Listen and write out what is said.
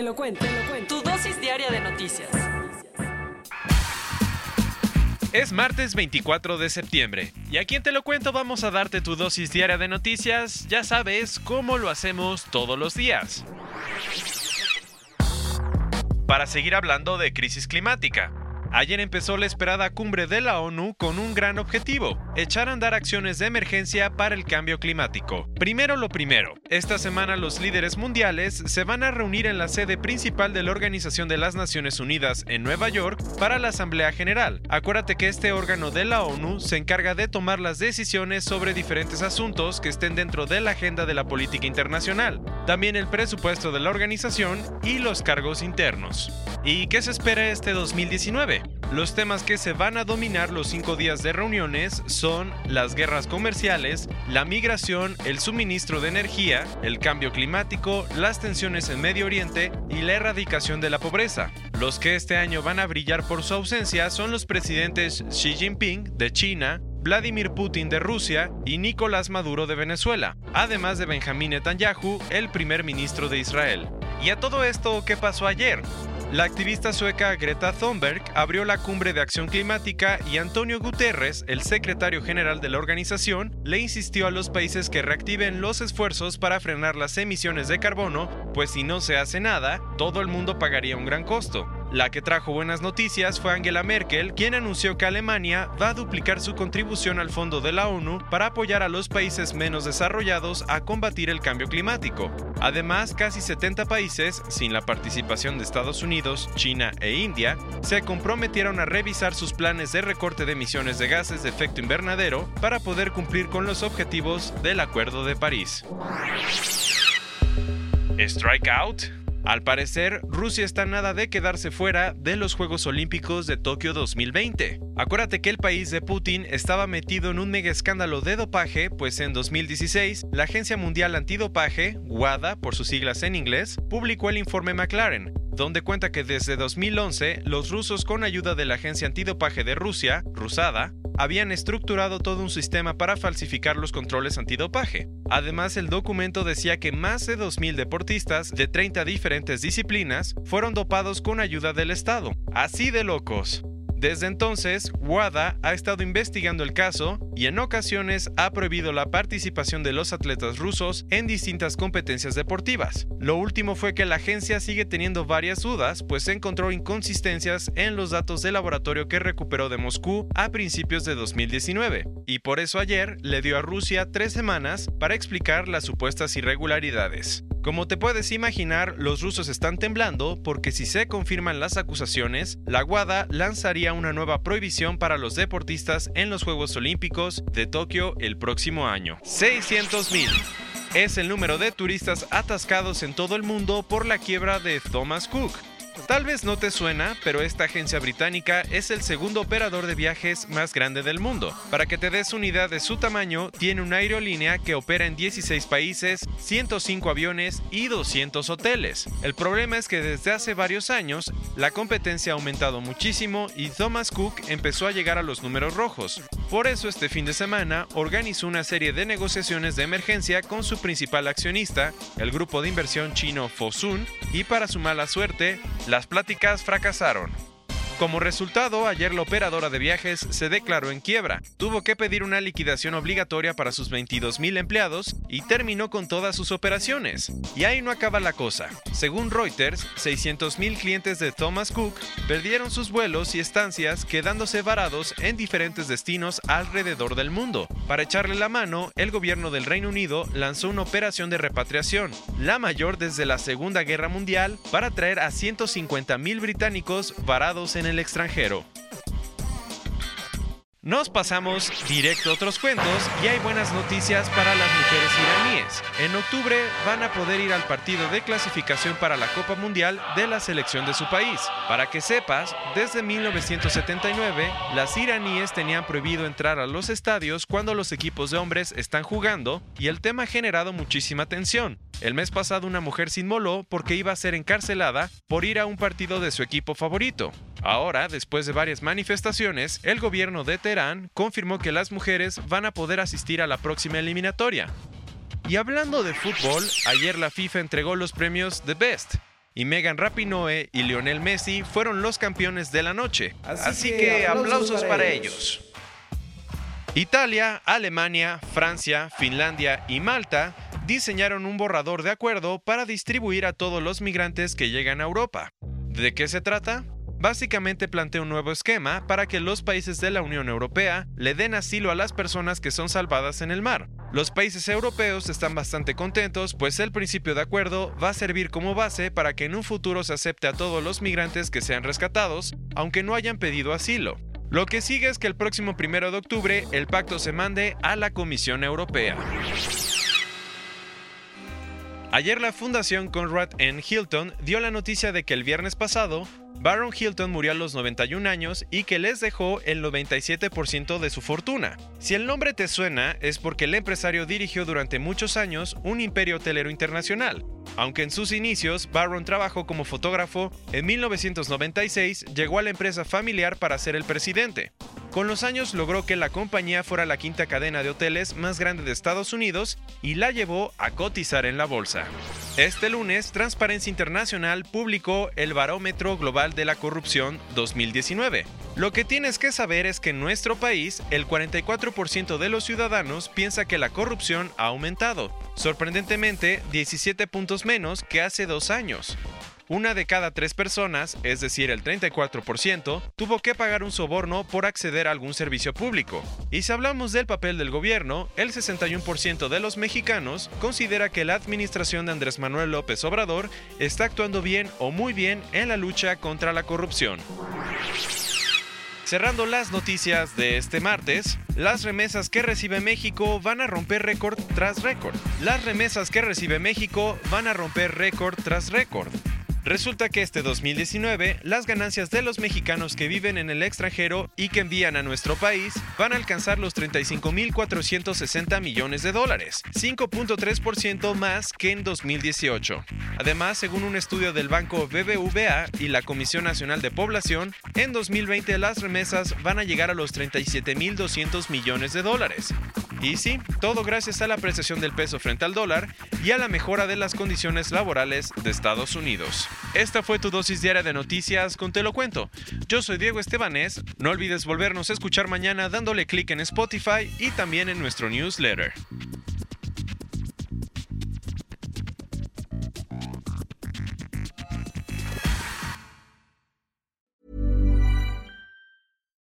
Te lo cuento, te lo cuento. Tu dosis diaria de noticias. Es martes 24 de septiembre y aquí en Te lo cuento vamos a darte tu dosis diaria de noticias, ya sabes cómo lo hacemos todos los días. Para seguir hablando de crisis climática, Ayer empezó la esperada cumbre de la ONU con un gran objetivo, echar a andar acciones de emergencia para el cambio climático. Primero lo primero, esta semana los líderes mundiales se van a reunir en la sede principal de la Organización de las Naciones Unidas en Nueva York para la Asamblea General. Acuérdate que este órgano de la ONU se encarga de tomar las decisiones sobre diferentes asuntos que estén dentro de la agenda de la política internacional, también el presupuesto de la organización y los cargos internos. ¿Y qué se espera este 2019? Los temas que se van a dominar los cinco días de reuniones son las guerras comerciales, la migración, el suministro de energía, el cambio climático, las tensiones en Medio Oriente y la erradicación de la pobreza. Los que este año van a brillar por su ausencia son los presidentes Xi Jinping de China, Vladimir Putin de Rusia y Nicolás Maduro de Venezuela, además de Benjamín Netanyahu, el primer ministro de Israel. ¿Y a todo esto qué pasó ayer? La activista sueca Greta Thunberg abrió la cumbre de acción climática y Antonio Guterres, el secretario general de la organización, le insistió a los países que reactiven los esfuerzos para frenar las emisiones de carbono, pues si no se hace nada, todo el mundo pagaría un gran costo. La que trajo buenas noticias fue Angela Merkel, quien anunció que Alemania va a duplicar su contribución al fondo de la ONU para apoyar a los países menos desarrollados a combatir el cambio climático. Además, casi 70 países, sin la participación de Estados Unidos, China e India, se comprometieron a revisar sus planes de recorte de emisiones de gases de efecto invernadero para poder cumplir con los objetivos del Acuerdo de París. Strikeout al parecer, Rusia está nada de quedarse fuera de los Juegos Olímpicos de Tokio 2020. Acuérdate que el país de Putin estaba metido en un mega escándalo de dopaje, pues en 2016 la Agencia Mundial Antidopaje, WADA por sus siglas en inglés, publicó el informe McLaren, donde cuenta que desde 2011 los rusos con ayuda de la Agencia Antidopaje de Rusia, Rusada, habían estructurado todo un sistema para falsificar los controles antidopaje. Además, el documento decía que más de 2.000 deportistas de 30 diferentes disciplinas fueron dopados con ayuda del Estado. Así de locos. Desde entonces, WADA ha estado investigando el caso y en ocasiones ha prohibido la participación de los atletas rusos en distintas competencias deportivas. Lo último fue que la agencia sigue teniendo varias dudas, pues encontró inconsistencias en los datos del laboratorio que recuperó de Moscú a principios de 2019, y por eso ayer le dio a Rusia tres semanas para explicar las supuestas irregularidades. Como te puedes imaginar, los rusos están temblando porque si se confirman las acusaciones, la WADA lanzaría una nueva prohibición para los deportistas en los Juegos Olímpicos de Tokio el próximo año. 600.000 es el número de turistas atascados en todo el mundo por la quiebra de Thomas Cook. Tal vez no te suena, pero esta agencia británica es el segundo operador de viajes más grande del mundo. Para que te des una idea de su tamaño, tiene una aerolínea que opera en 16 países, 105 aviones y 200 hoteles. El problema es que desde hace varios años, la competencia ha aumentado muchísimo y Thomas Cook empezó a llegar a los números rojos. Por eso este fin de semana organizó una serie de negociaciones de emergencia con su principal accionista, el grupo de inversión chino Fosun, y para su mala suerte, las pláticas fracasaron. Como resultado, ayer la operadora de viajes se declaró en quiebra, tuvo que pedir una liquidación obligatoria para sus 22.000 empleados y terminó con todas sus operaciones. Y ahí no acaba la cosa. Según Reuters, 600.000 clientes de Thomas Cook perdieron sus vuelos y estancias quedándose varados en diferentes destinos alrededor del mundo. Para echarle la mano, el gobierno del Reino Unido lanzó una operación de repatriación, la mayor desde la Segunda Guerra Mundial, para traer a 150.000 británicos varados en el extranjero. Nos pasamos directo a otros cuentos y hay buenas noticias para las mujeres iraníes. en octubre van a poder ir al partido de clasificación para la Copa Mundial de la selección de su país. Para que sepas, desde 1979, las iraníes tenían prohibido entrar a los estadios cuando los equipos de hombres están jugando y el tema ha generado muchísima tensión. El mes pasado una mujer se inmoló porque iba a ser encarcelada por ir a un partido de su equipo favorito. Ahora, después de varias manifestaciones, el gobierno de Teherán confirmó que las mujeres van a poder asistir a la próxima eliminatoria. Y hablando de fútbol, ayer la FIFA entregó los premios The Best. Y Megan Rapinoe y Lionel Messi fueron los campeones de la noche. Así, que, aplausos, para, ellos. Italia, Alemania, Francia, Finlandia y Malta diseñaron un borrador de acuerdo para distribuir a todos los migrantes que llegan a Europa. ¿De qué se trata? Básicamente plantea un nuevo esquema para que los países de la Unión Europea le den asilo a las personas que son salvadas en el mar. Los países europeos están bastante contentos, pues el principio de acuerdo va a servir como base para que en un futuro se acepte a todos los migrantes que sean rescatados, aunque no hayan pedido asilo. Lo que sigue es que el próximo primero de octubre el pacto se mande a la Comisión Europea. Ayer la Fundación Conrad N. Hilton dio la noticia de que el viernes pasado, Baron Hilton murió a los 91 años y que les dejó el 97% de su fortuna. Si el nombre te suena, es porque el empresario dirigió durante muchos años un imperio hotelero internacional. Aunque en sus inicios Baron trabajó como fotógrafo, en 1996 llegó a la empresa familiar para ser el presidente. Con los años logró que la compañía fuera la quinta cadena de hoteles más grande de Estados Unidos y la llevó a cotizar en la bolsa. Este lunes, Transparencia Internacional publicó el Barómetro Global de la Corrupción 2019. Lo que tienes que saber es que en nuestro país, el 44% de los ciudadanos piensa que la corrupción ha aumentado, sorprendentemente 17 puntos menos que hace dos años. Una de cada tres personas, es decir, el 34%, tuvo que pagar un soborno por acceder a algún servicio público. Y si hablamos del papel del gobierno, el 61% de los mexicanos considera que la administración de Andrés Manuel López Obrador está actuando bien o muy bien en la lucha contra la corrupción. Cerrando las noticias de este martes, las remesas que recibe México van a romper récord tras récord. Las remesas que recibe México van a romper récord tras récord. Resulta que este 2019 las ganancias de los mexicanos que viven en el extranjero y que envían a nuestro país van a alcanzar los 35.460 millones de dólares, 5.3% más que en 2018. Además, según un estudio del banco BBVA y la Comisión Nacional de Población, en 2020 las remesas van a llegar a los 37.200 millones de dólares. Y sí, todo gracias a la apreciación del peso frente al dólar y a la mejora de las condiciones laborales de Estados Unidos. Esta fue tu dosis diaria de noticias con Te lo cuento. Yo soy Diego Estebanés. No olvides volvernos a escuchar mañana dándole clic en Spotify y también en nuestro newsletter.